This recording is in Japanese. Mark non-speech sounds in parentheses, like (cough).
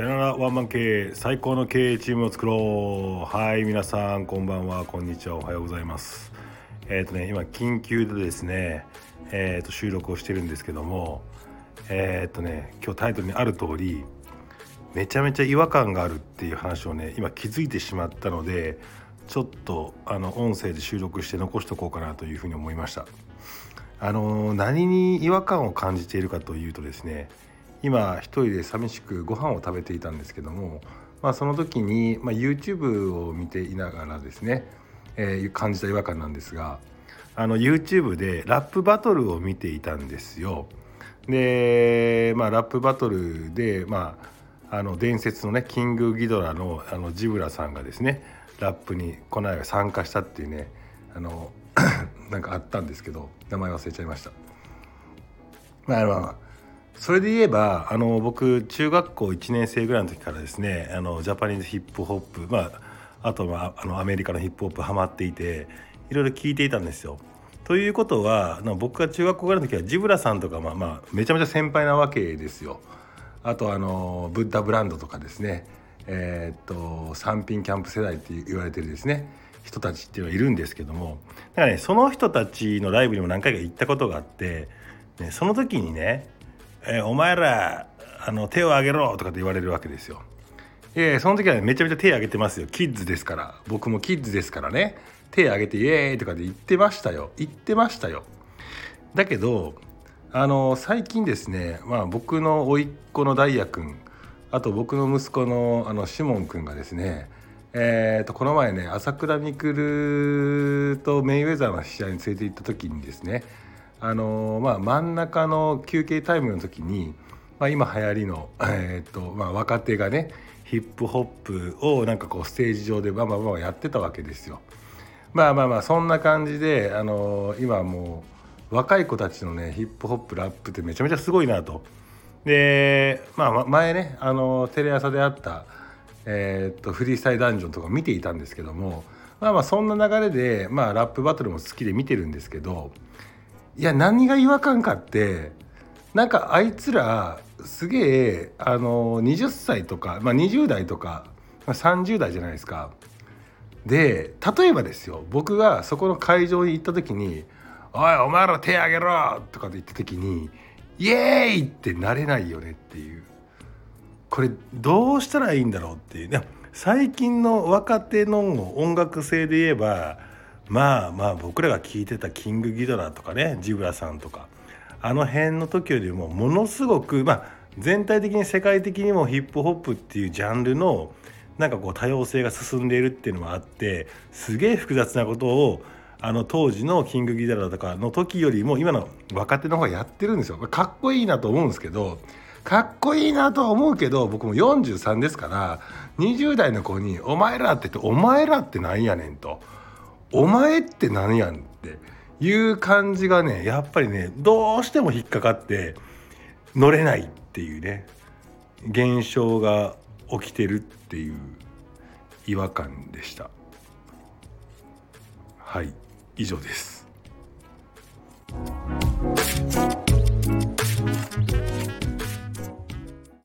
さよならワンマン経営最高の経営チームを作ろう。はい皆さんこんばんはこんにちはおはようございます。えっ、ー、とね今緊急でですねえっ、ー、と収録をしてるんですけどもえっ、ー、とね今日タイトルにある通りめちゃめちゃ違和感があるっていう話をね今気づいてしまったのでちょっとあの音声で収録して残しとこうかなというふうに思いました。あの何に違和感を感じているかというとですね今一人で寂しくご飯を食べていたんですけども、まあ、その時に、まあ、YouTube を見ていながらですね、えー、感じた違和感なんですがあの YouTube でラップバトルを見ていたんですよ。で、まあ、ラップバトルで、まあ、あの伝説のねキングギドラのあのジブラさんがですねラップにこの間参加したっていうねあの (coughs) なんかあったんですけど名前忘れちゃいました。まあそれで言えばあの僕中学校1年生ぐらいの時からですねあのジャパニーズヒップホップまああとはあのアメリカのヒップホップハマっていていろいろ聞いていたんですよ。ということは僕が中学校ぐらいの時はジブラさんとかまあまあめちゃめちゃ先輩なわけですよ。あとあのブッダブランドとかですねえー、っと三品キャンプ世代って言われてるですね人たちっていうのはいるんですけどもだからねその人たちのライブにも何回か行ったことがあって、ね、その時にねえー、お前らあの手を挙げろとかって言われるわけですよ。えその時はねめちゃめちゃ手挙げてますよ。キッズですから。僕もキッズですからね。手挙げてイエーイとかで言ってましたよ。言ってましたよ。だけどあの最近ですね、まあ、僕の甥っ子のダイヤ君あと僕の息子のあのシモン君がですねえー、とこの前ね朝倉未来とメイウェザーの試合に連れて行った時にですねあのまあ、真ん中の休憩タイムの時に、まあ、今流行りの、えー、っとまあ、若手がねヒップホップをなんかこうステージ上でバンバンバンやってたわけですよ。まあまあまあそんな感じで、あの今もう若い子たちのねヒップホップラップってめちゃめちゃすごいなと。で、まあ、前ね、あのテレ朝であった、えー、っとフリースタイルダンジョンとか見ていたんですけどもまあまあそんな流れで、まあ、ラップバトルも好きで見てるんですけどいや何が違和感かってなんかあいつらすげえあの20歳とか、まあ、20代とか、30代じゃないですか。で例えばですよ僕がそこの会場に行った時に「おいお前ら手挙げろ!」とかって言った時に「イエーイ!」ってなれないよねっていうこれどうしたらいいんだろうっていうね最近の若手の音楽性で言えばまあまあ僕らが聞いてたキングギドラとかねジブラさんとかあの辺の時よりもものすごくまあ全体的に世界的にもヒップホップっていうジャンルのなんかこう多様性が進んでいるっていうのもあってすげえ複雑なことをあの当時のキングギドラとかの時よりも今の若手の方がやってるんですよ。かっこいいなと思うんですけどかっこいいなとは思うけど僕も43ですから20代の子に「お前ら」って言って「お前らってなんやねん」と。お前って何やんっていう感じがねやっぱりねどうしても引っかかって乗れないっていうね現象が起きてるっていう違和感でした。はい以上です。